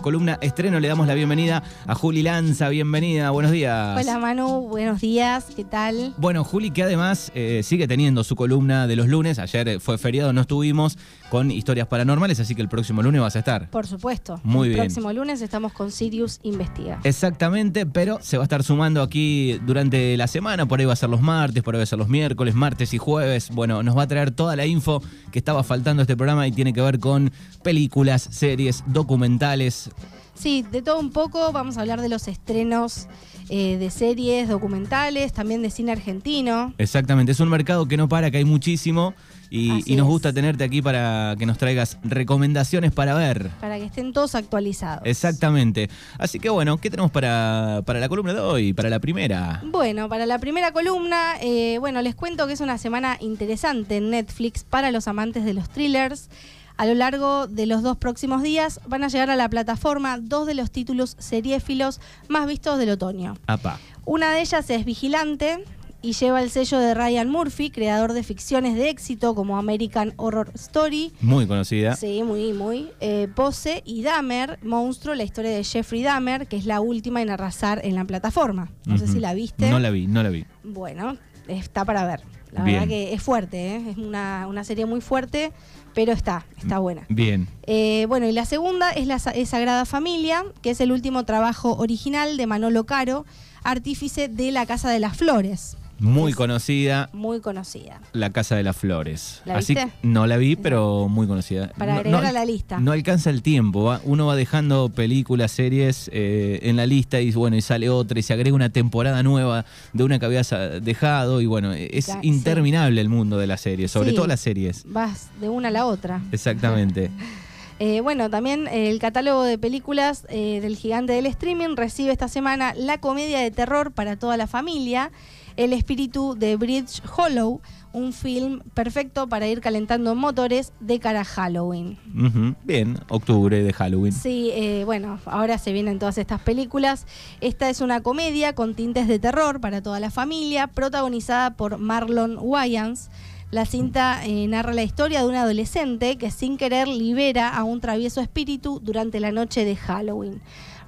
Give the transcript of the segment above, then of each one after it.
columna estreno. Le damos la bienvenida a Juli Lanza. Bienvenida, buenos días. Hola Manu, buenos días, ¿qué tal? Bueno, Juli, que además eh, sigue teniendo su columna de los lunes. Ayer fue feriado, no estuvimos con historias paranormales, así que el próximo lunes vas a estar. Por supuesto. Muy el bien. próximo lunes estamos con Sirius Investiga. Exactamente, pero se va a estar sumando aquí durante la semana. Por ahí va a ser los martes, por ahí va a ser los miércoles, martes y jueves. Bueno, nos va a traer toda la info que estaba faltando este programa y tiene que ver con películas, series, documentales. Sí, de todo un poco, vamos a hablar de los estrenos eh, de series, documentales, también de cine argentino. Exactamente, es un mercado que no para, que hay muchísimo. Y, nos es. gusta tenerte aquí para que nos traigas recomendaciones para ver. Para que estén todos actualizados. Exactamente. Así que bueno, ¿qué tenemos para, para la columna de hoy? Para la primera. Bueno, para la primera columna, eh, bueno, les cuento que es una semana interesante en Netflix para los amantes de los thrillers. A lo largo de los dos próximos días van a llegar a la plataforma dos de los títulos seriéfilos más vistos del otoño. Apa. Una de ellas es Vigilante y lleva el sello de Ryan Murphy, creador de ficciones de éxito como American Horror Story. Muy conocida. Sí, muy, muy. eh, Pose y Dahmer, Monstruo, la historia de Jeffrey Dahmer, que es la última en arrasar en la plataforma. No sé si la viste. No la vi, no la vi. Bueno, está para ver. La Bien. verdad que es fuerte, ¿eh? es una, una serie muy fuerte, pero está, está buena. Bien. Eh, bueno, y la segunda es la es Sagrada Familia, que es el último trabajo original de Manolo Caro, artífice de La Casa de las Flores. Muy Es conocida. Muy conocida. La Casa de las Flores. ¿La Así viste? que no la vi, pero muy conocida. Para No- agregar no- a la lista. No alcanza el tiempo. va- Uno va dejando películas, series eh, en la lista y bueno, y sale otra y se agrega una temporada nueva de una que habías ah, dejado y bueno, es Ya, interminable el mundo de las series, sobre Sí. todo las series. Vas de una a la otra. Exactamente. Eh, bueno, también eh, el catálogo de películas eh, del gigante del streaming recibe esta semana la comedia de terror para toda la familia, El espíritu de Bridge Hollow, un film perfecto para ir calentando motores de cara a Halloween. Bien, octubre de Halloween. Sí, eh, bueno, ahora se vienen todas estas películas. Esta es una comedia con tintes de terror para toda la familia, protagonizada por Marlon Wayans. La cinta eh, narra la historia de un adolescente que sin querer libera a un travieso espíritu durante la noche de Halloween.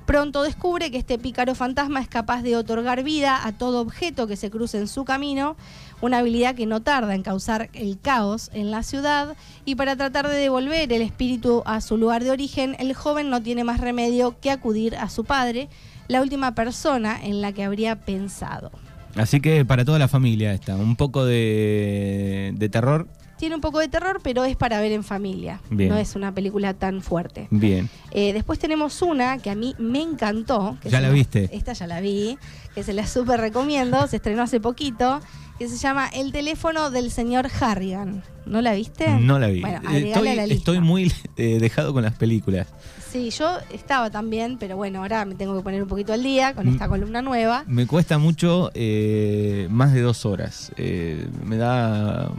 Pronto descubre que este pícaro fantasma es capaz de otorgar vida a todo objeto que se cruce en su camino, una habilidad que no tarda en causar el caos en la ciudad, y para tratar de devolver el espíritu a su lugar de origen, el joven no tiene más remedio que acudir a su padre, la última persona en la que habría pensado. Así que para toda la familia esta, un poco de, de terror. Tiene un poco de terror, pero es para ver en familia. Bien. No es una película tan fuerte. Bien. Eh, después tenemos una que a mí me encantó. que ¿Ya la viste? Esta ya la vi, que se la súper recomiendo. Se estrenó hace poquito. Que se llama El teléfono del señor Harrigan. ¿No la viste? No la vi. Bueno, Eh, estoy, a la lista. estoy muy eh, dejado con las películas. Sí, yo estaba también, pero bueno, ahora me tengo que poner un poquito al día con Mm. esta columna nueva. Me cuesta mucho eh, más de dos horas. Eh, me da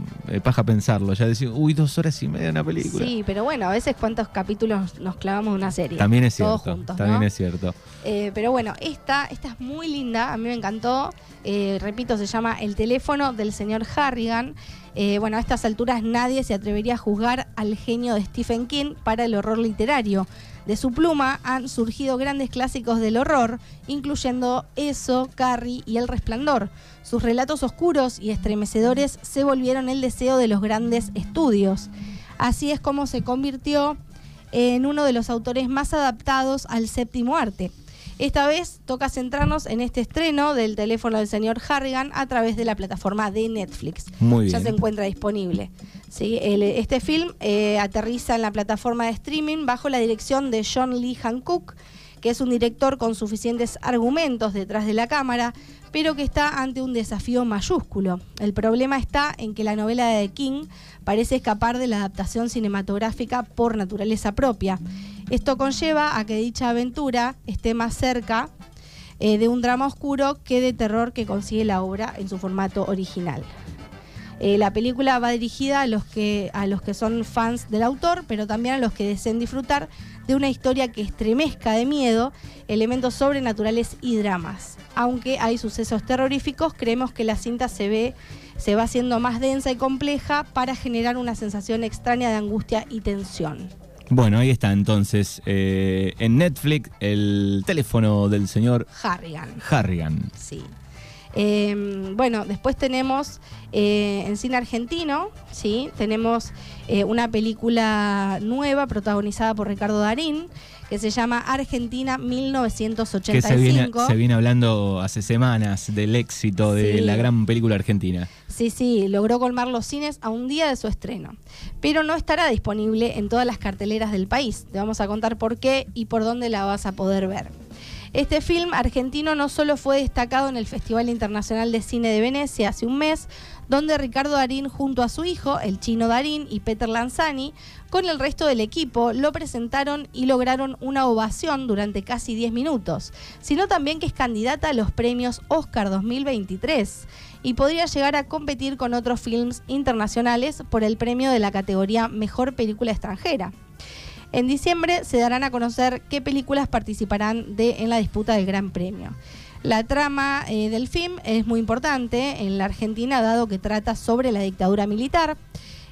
paja pensarlo. Ya decir, uy, dos horas y media de una película. Sí, pero bueno, a veces cuántos capítulos nos clavamos de una serie. También es cierto. Todos juntos, también ¿no? es cierto. Pero bueno, esta, esta es muy linda, a mí me encantó. Repito, se llama El teléfono del señor Harrigan. Eh, bueno, a estas alturas nadie se atrevería a juzgar al genio de Stephen King para el horror literario. De su pluma han surgido grandes clásicos del horror, incluyendo Eso, Carrie y El Resplandor. Sus relatos oscuros y estremecedores se volvieron el deseo de los grandes estudios. Así es como se convirtió en uno de los autores más adaptados al séptimo arte. Esta vez toca centrarnos en este estreno del teléfono del señor Harrigan a través de la plataforma de Netflix. Muy Ya bien. se encuentra disponible. ¿sí? El- este film eh, aterriza en la plataforma de streaming bajo la dirección de John Lee Hancock, que es un director con suficientes argumentos detrás de la cámara, pero que está ante un desafío mayúsculo. El problema está en que la novela de King parece escapar de la adaptación cinematográfica por naturaleza propia. Esto conlleva a que dicha aventura esté más cerca eh, de un drama oscuro que de terror que consigue la obra en su formato original. Eh, la película va dirigida a los, que, a los que son fans del autor, pero también a los que deseen disfrutar de una historia que estremezca de miedo, elementos sobrenaturales y dramas. Aunque hay sucesos terroríficos, creemos que la cinta se ve se va haciendo más densa y compleja para generar una sensación extraña de angustia y tensión. Bueno, ahí está entonces. eh, en Netflix, el teléfono del señor Harrigan. Harrigan. Sí. Eh, bueno, después tenemos eh, en cine argentino, sí, tenemos eh, una película nueva protagonizada por Ricardo Darín que se llama Argentina Que 1985. se viene, se viene hablando hace semanas del éxito de la gran película argentina. Sí, sí, logró colmar los cines a un día de su estreno, pero no estará disponible en todas las carteleras del país. Te vamos a contar por qué y por dónde la vas a poder ver. Este film argentino no solo fue destacado en el Festival Internacional de Cine de Venecia hace un mes, donde Ricardo Darín junto a su hijo, el chino Darín y Peter Lanzani, con el resto del equipo, lo presentaron y lograron una ovación durante casi 10 minutos, sino también que es candidata a los premios Oscar 2023 y podría llegar a competir con otros films internacionales por el premio de la categoría Mejor Película Extranjera. En diciembre se darán a conocer qué películas participarán de, en la disputa del Gran Premio. La trama eh, del film es muy importante en la Argentina, dado que trata sobre la dictadura militar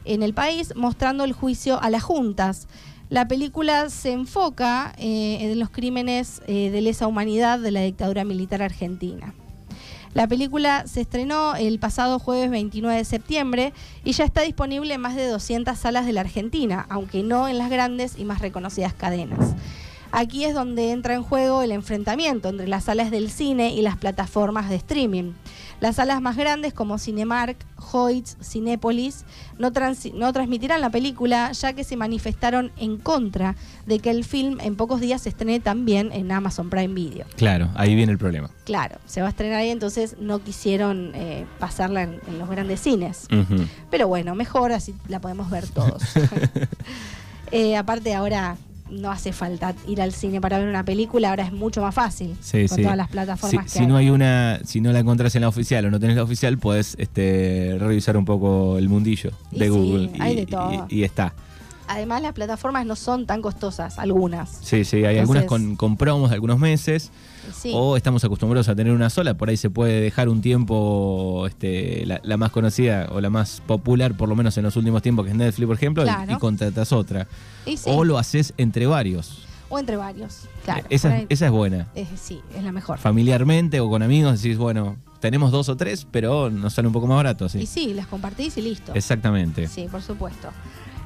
en el país, mostrando el juicio a las juntas. La película se enfoca eh, en los crímenes eh, de lesa humanidad de la dictadura militar argentina. La película se estrenó el pasado jueves 29 de septiembre y ya está disponible en más de 200 salas de la Argentina, aunque no en las grandes y más reconocidas cadenas. Aquí es donde entra en juego el enfrentamiento entre las salas del cine y las plataformas de streaming. Las salas más grandes como Cinemark, Hoyts, Cinépolis no, no transmitirán la película ya que se manifestaron en contra de que el film en pocos días se estrene también en Amazon Prime Video. Claro, ahí viene el problema. Claro, se va a estrenar ahí, entonces no quisieron eh, pasarla en, en los grandes cines. Pero bueno, mejor así la podemos ver todos. Eh, aparte ahora no hace falta ir al cine para ver una película, ahora es mucho más fácil Sí, con sí. todas las plataformas que si hay. no hay una, si no la encontrás en la oficial o no tenés la oficial, puedes este, revisar un poco el mundillo Y de sí, Google hay y, de todo. y- y está. Además las plataformas no son tan costosas, algunas. Sí, sí, hay algunas con, con promos de algunos meses Sí. o estamos acostumbrados a tener una sola, por ahí se puede dejar un tiempo este, la, la más conocida o la más popular, por lo menos en los últimos tiempos, que es Netflix, por ejemplo, y- Claro. y, contratas otra. Y sí, O lo haces entre varios. o entre varios. Claro. esa, ahí- esa es buena. sí, es la mejor. Familiarmente o con amigos decís, bueno, tenemos dos o tres, pero nos sale un poco más barato, Y sí. sí, las compartís y listo. Exactamente. Sí, por supuesto.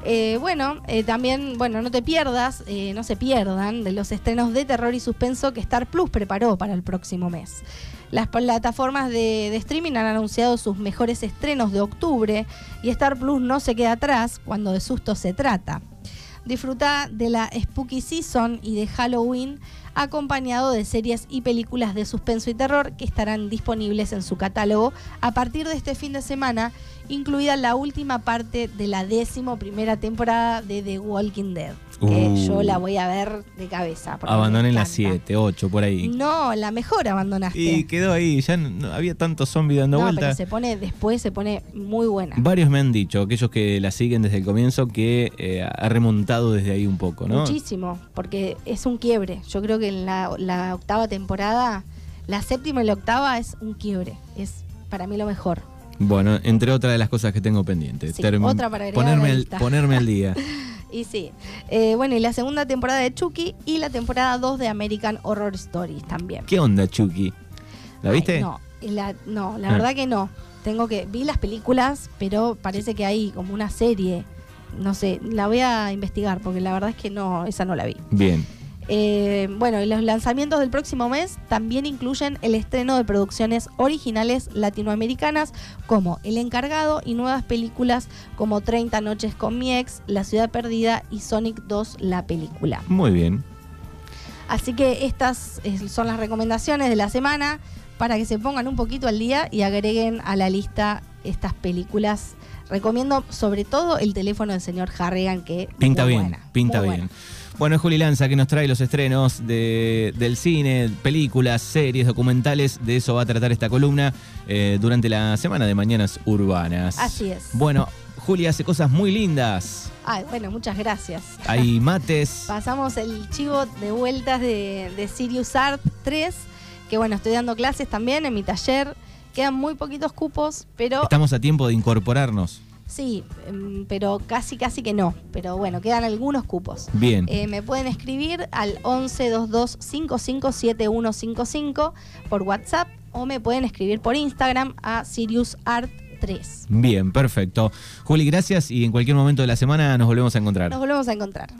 Eh, bueno, eh, también, bueno, no te pierdas, eh, no se pierdan de los estrenos de terror y suspenso que Star Plus preparó para el próximo mes. Las plataformas de, de streaming han anunciado sus mejores estrenos de octubre y Star Plus no se queda atrás cuando de susto se trata. Disfruta de la Spooky Season y de Halloween acompañado de series y películas de suspenso y terror que estarán disponibles en su catálogo a partir de este fin de semana, incluida la última parte de la décimo primera temporada de The Walking Dead, que Uh. yo la voy a ver de cabeza. Abandoné las encanta. 7, 8, por ahí. No, la mejor abandonaste. Y quedó ahí, ya no, había tantos zombies dando no, pero vueltas. se pone, después se pone muy buena. Varios me han dicho, aquellos que la siguen desde el comienzo, que eh, ha remontado desde ahí un poco, ¿no? Muchísimo, porque es un quiebre. Yo creo que en la, la octava temporada, la séptima y la octava es un quiebre. Es para mí lo mejor. Bueno, entre otras de las cosas que tengo pendientes. Sí, otra para ponerme, la al, ponerme al día. Y sí. Eh, bueno, y la segunda temporada de Chucky y la temporada 2 de American Horror Stories también. ¿Qué onda, Chucky? ¿La Ay, viste? no, la, no, la Ah. verdad que no. Tengo que. Vi las películas, pero parece que hay como una serie. No sé, la voy a investigar porque la verdad es que no, esa no la vi. Bien. Eh, bueno, y los lanzamientos del próximo mes también incluyen el estreno de producciones originales latinoamericanas como El Encargado y nuevas películas como 30 Noches con mi ex, La Ciudad Perdida y Sonic 2, la película. Muy bien. Así que estas son las recomendaciones de la semana para que se pongan un poquito al día y agreguen a la lista estas películas. Recomiendo sobre todo el teléfono del señor Harrigan que Pinta bien, buena, pinta bien. buena. Bueno, es Juli Lanza que nos trae los estrenos de- del cine, películas, series, documentales. De eso va a tratar esta columna eh, durante la semana de Mañanas Urbanas. Así es. Bueno, Juli hace cosas muy lindas. Ay, bueno, muchas gracias. Hay mates. Pasamos el chivo de vueltas de, de Sirius Art 3, que bueno, estoy dando clases también en mi taller. Quedan muy poquitos cupos, pero Estamos a tiempo de incorporarnos. Sí, em, pero casi, casi que no. Pero bueno, quedan algunos cupos. Bien. Eh, me pueden escribir al 1122 557155 por WhatsApp o me pueden escribir por Instagram a Sirius Art 3. Bien, perfecto. Juli, gracias y en cualquier momento de la semana nos volvemos a encontrar. Nos volvemos a encontrar.